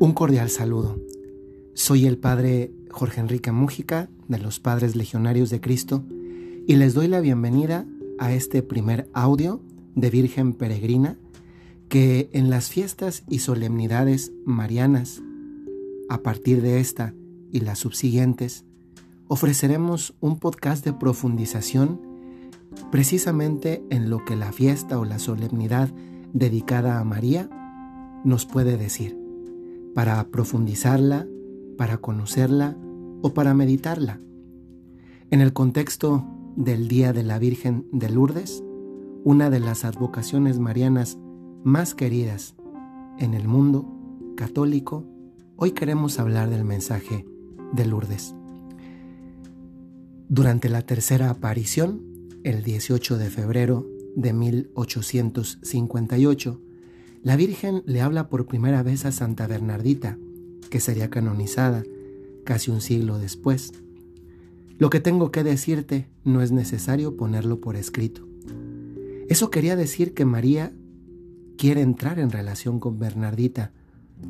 Un cordial saludo. Soy el Padre Jorge Enrique Mújica de los Padres Legionarios de Cristo y les doy la bienvenida a este primer audio de Virgen Peregrina que en las fiestas y solemnidades marianas, a partir de esta y las subsiguientes, ofreceremos un podcast de profundización precisamente en lo que la fiesta o la solemnidad dedicada a María nos puede decir para profundizarla, para conocerla o para meditarla. En el contexto del Día de la Virgen de Lourdes, una de las advocaciones marianas más queridas en el mundo católico, hoy queremos hablar del mensaje de Lourdes. Durante la tercera aparición, el 18 de febrero de 1858, la Virgen le habla por primera vez a Santa Bernardita, que sería canonizada casi un siglo después. Lo que tengo que decirte no es necesario ponerlo por escrito. Eso quería decir que María quiere entrar en relación con Bernardita.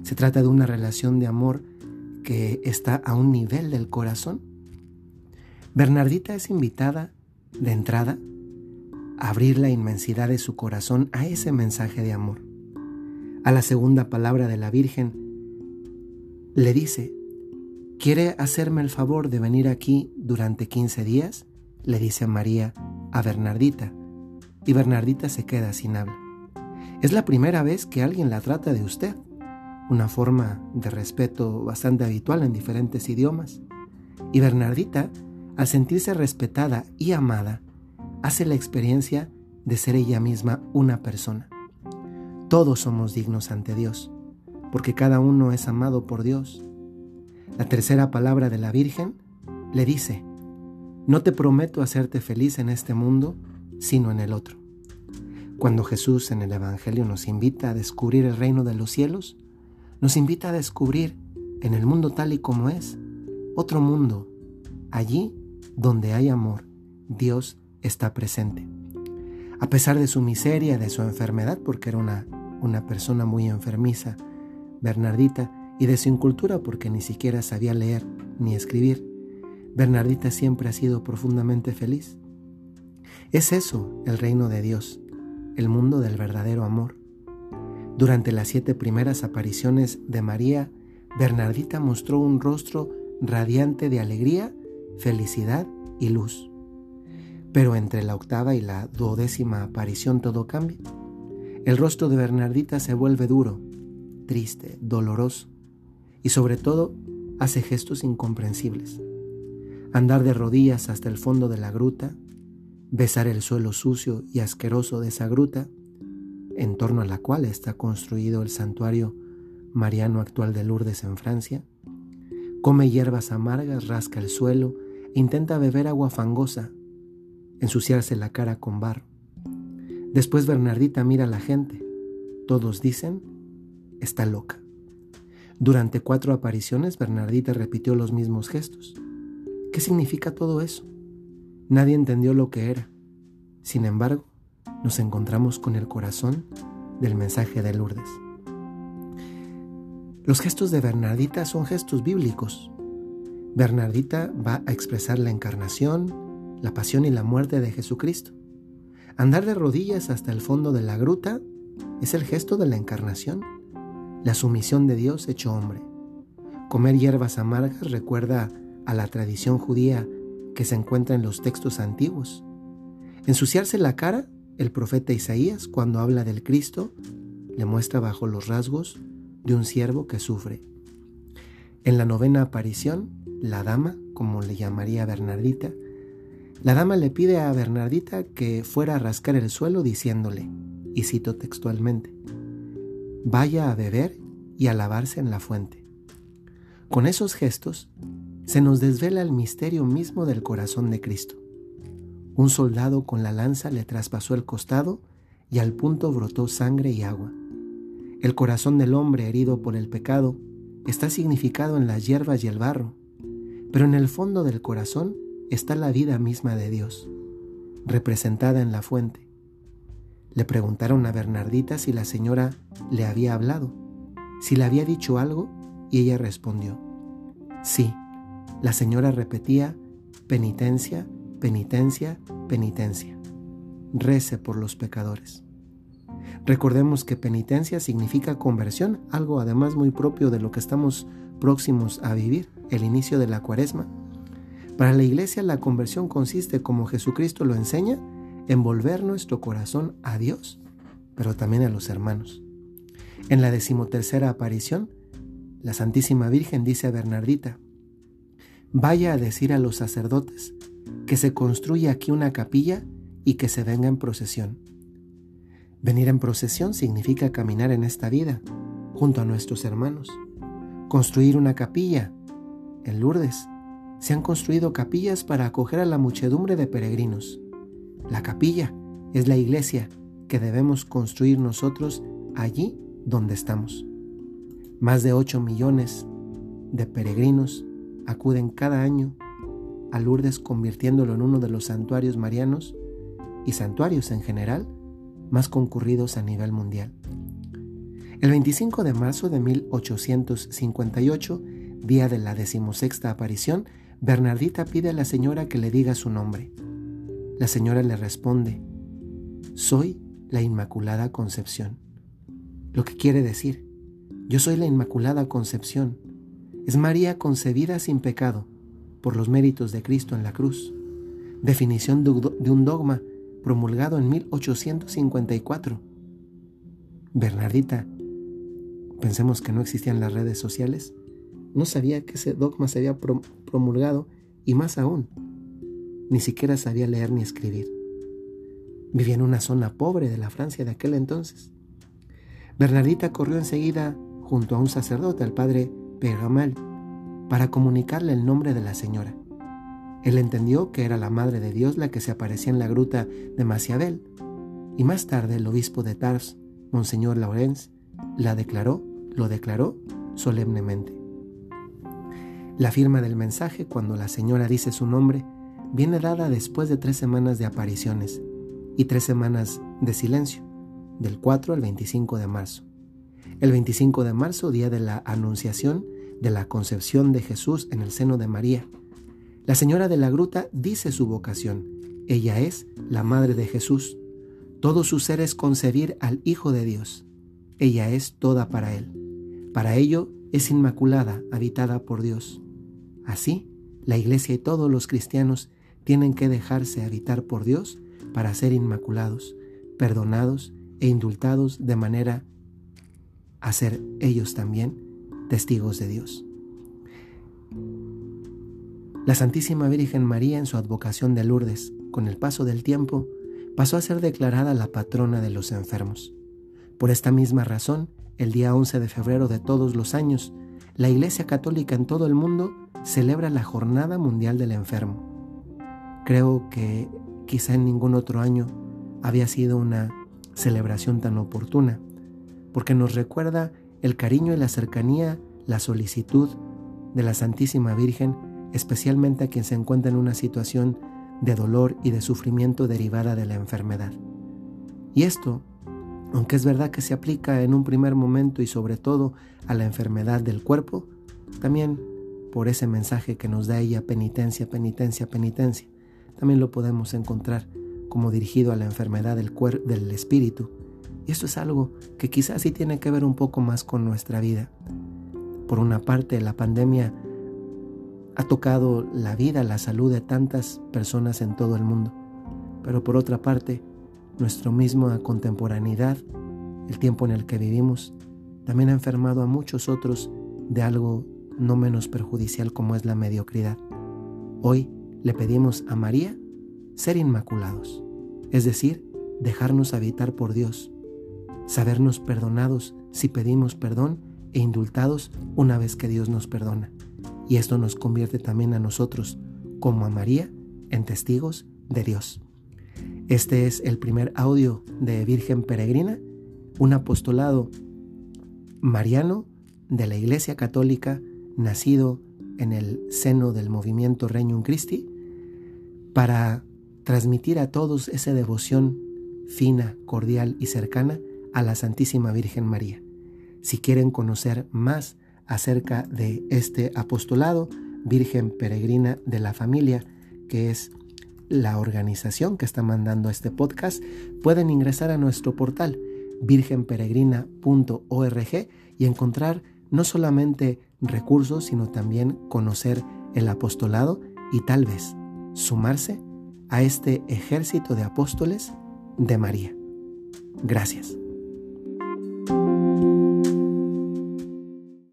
Se trata de una relación de amor que está a un nivel del corazón. Bernardita es invitada de entrada a abrir la inmensidad de su corazón a ese mensaje de amor a la segunda palabra de la Virgen, le dice, ¿quiere hacerme el favor de venir aquí durante 15 días? Le dice María a Bernardita, y Bernardita se queda sin habla. Es la primera vez que alguien la trata de usted, una forma de respeto bastante habitual en diferentes idiomas. Y Bernardita, al sentirse respetada y amada, hace la experiencia de ser ella misma una persona. Todos somos dignos ante Dios, porque cada uno es amado por Dios. La tercera palabra de la Virgen le dice, no te prometo hacerte feliz en este mundo, sino en el otro. Cuando Jesús en el Evangelio nos invita a descubrir el reino de los cielos, nos invita a descubrir en el mundo tal y como es, otro mundo, allí donde hay amor, Dios está presente. A pesar de su miseria, de su enfermedad, porque era una una persona muy enfermiza, Bernardita, y de su incultura porque ni siquiera sabía leer ni escribir, Bernardita siempre ha sido profundamente feliz. Es eso el reino de Dios, el mundo del verdadero amor. Durante las siete primeras apariciones de María, Bernardita mostró un rostro radiante de alegría, felicidad y luz. Pero entre la octava y la duodécima aparición todo cambia. El rostro de Bernardita se vuelve duro, triste, doloroso y sobre todo hace gestos incomprensibles. Andar de rodillas hasta el fondo de la gruta, besar el suelo sucio y asqueroso de esa gruta, en torno a la cual está construido el santuario mariano actual de Lourdes en Francia, come hierbas amargas, rasca el suelo e intenta beber agua fangosa, ensuciarse la cara con barro. Después Bernardita mira a la gente. Todos dicen, está loca. Durante cuatro apariciones Bernardita repitió los mismos gestos. ¿Qué significa todo eso? Nadie entendió lo que era. Sin embargo, nos encontramos con el corazón del mensaje de Lourdes. Los gestos de Bernardita son gestos bíblicos. Bernardita va a expresar la encarnación, la pasión y la muerte de Jesucristo. Andar de rodillas hasta el fondo de la gruta es el gesto de la encarnación, la sumisión de Dios hecho hombre. Comer hierbas amargas recuerda a la tradición judía que se encuentra en los textos antiguos. Ensuciarse la cara, el profeta Isaías, cuando habla del Cristo, le muestra bajo los rasgos de un siervo que sufre. En la novena aparición, la dama, como le llamaría Bernardita, la dama le pide a Bernardita que fuera a rascar el suelo diciéndole, y cito textualmente, vaya a beber y a lavarse en la fuente. Con esos gestos se nos desvela el misterio mismo del corazón de Cristo. Un soldado con la lanza le traspasó el costado y al punto brotó sangre y agua. El corazón del hombre herido por el pecado está significado en las hierbas y el barro, pero en el fondo del corazón está la vida misma de Dios, representada en la fuente. Le preguntaron a Bernardita si la señora le había hablado. Si le había dicho algo, y ella respondió, sí. La señora repetía, penitencia, penitencia, penitencia. Rece por los pecadores. Recordemos que penitencia significa conversión, algo además muy propio de lo que estamos próximos a vivir, el inicio de la cuaresma. Para la iglesia la conversión consiste, como Jesucristo lo enseña, en volver nuestro corazón a Dios, pero también a los hermanos. En la decimotercera aparición, la Santísima Virgen dice a Bernardita, vaya a decir a los sacerdotes que se construya aquí una capilla y que se venga en procesión. Venir en procesión significa caminar en esta vida junto a nuestros hermanos. Construir una capilla. En Lourdes se han construido capillas para acoger a la muchedumbre de peregrinos. La capilla es la iglesia que debemos construir nosotros allí donde estamos. Más de 8 millones de peregrinos acuden cada año a Lourdes convirtiéndolo en uno de los santuarios marianos y santuarios en general más concurridos a nivel mundial. El 25 de marzo de 1858, día de la decimosexta aparición, Bernardita pide a la señora que le diga su nombre. La señora le responde, soy la Inmaculada Concepción. Lo que quiere decir, yo soy la Inmaculada Concepción. Es María concebida sin pecado por los méritos de Cristo en la cruz. Definición de un dogma promulgado en 1854. Bernardita, pensemos que no existían las redes sociales, no sabía que ese dogma se había promulgado y más aún, ni siquiera sabía leer ni escribir. Vivía en una zona pobre de la Francia de aquel entonces. Bernardita corrió enseguida junto a un sacerdote, al padre Pegamal, para comunicarle el nombre de la señora. Él entendió que era la Madre de Dios la que se aparecía en la gruta de Maciabel, y más tarde el obispo de Tars, Monseñor Laurens, la declaró, lo declaró solemnemente. La firma del mensaje, cuando la señora dice su nombre, viene dada después de tres semanas de apariciones y tres semanas de silencio, del 4 al 25 de marzo. El 25 de marzo, día de la Anunciación de la concepción de Jesús en el seno de María, la señora de la gruta dice su vocación. Ella es la madre de Jesús. Todo su ser es concebir al Hijo de Dios. Ella es toda para Él. Para ello es inmaculada, habitada por Dios. Así, la Iglesia y todos los cristianos tienen que dejarse habitar por Dios para ser inmaculados, perdonados e indultados de manera a ser ellos también testigos de Dios. La Santísima Virgen María en su advocación de Lourdes, con el paso del tiempo, pasó a ser declarada la patrona de los enfermos. Por esta misma razón, el día 11 de febrero de todos los años, la Iglesia Católica en todo el mundo celebra la Jornada Mundial del Enfermo. Creo que quizá en ningún otro año había sido una celebración tan oportuna, porque nos recuerda el cariño y la cercanía, la solicitud de la Santísima Virgen especialmente a quien se encuentra en una situación de dolor y de sufrimiento derivada de la enfermedad. Y esto, aunque es verdad que se aplica en un primer momento y sobre todo a la enfermedad del cuerpo, también por ese mensaje que nos da ella penitencia, penitencia, penitencia, también lo podemos encontrar como dirigido a la enfermedad del, del espíritu. Y esto es algo que quizás sí tiene que ver un poco más con nuestra vida. Por una parte, la pandemia ha tocado la vida, la salud de tantas personas en todo el mundo. Pero por otra parte, nuestra misma contemporaneidad, el tiempo en el que vivimos, también ha enfermado a muchos otros de algo no menos perjudicial como es la mediocridad. Hoy le pedimos a María ser inmaculados, es decir, dejarnos habitar por Dios, sabernos perdonados si pedimos perdón e indultados una vez que Dios nos perdona. Y esto nos convierte también a nosotros, como a María, en testigos de Dios. Este es el primer audio de Virgen Peregrina, un apostolado mariano de la Iglesia Católica nacido en el seno del movimiento Regnum Christi para transmitir a todos esa devoción fina, cordial y cercana a la Santísima Virgen María. Si quieren conocer más acerca de este apostolado, Virgen Peregrina de la Familia, que es la organización que está mandando este podcast, pueden ingresar a nuestro portal virgenperegrina.org y encontrar no solamente recursos, sino también conocer el apostolado y tal vez sumarse a este ejército de apóstoles de María. Gracias.